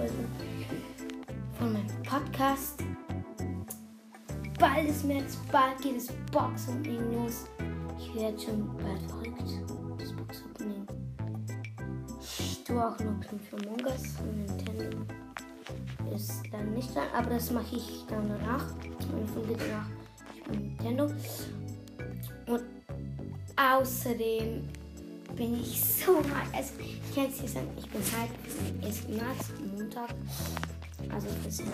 Folge von meinem Podcast. Bald ist März, bald geht das Box-Opening los. Ich werde schon bald verrückt. Das Box-Opening. Ich tue auch noch Knopf für Mongas und Nintendo. Ist dann nicht dran, aber das mache ich dann danach. Folge danach. Ich bin Nintendo. Und außerdem bin ich so hyped. Also, ich kann es dir sagen, ich bin. Es ist März, Montag. Also, bis ihr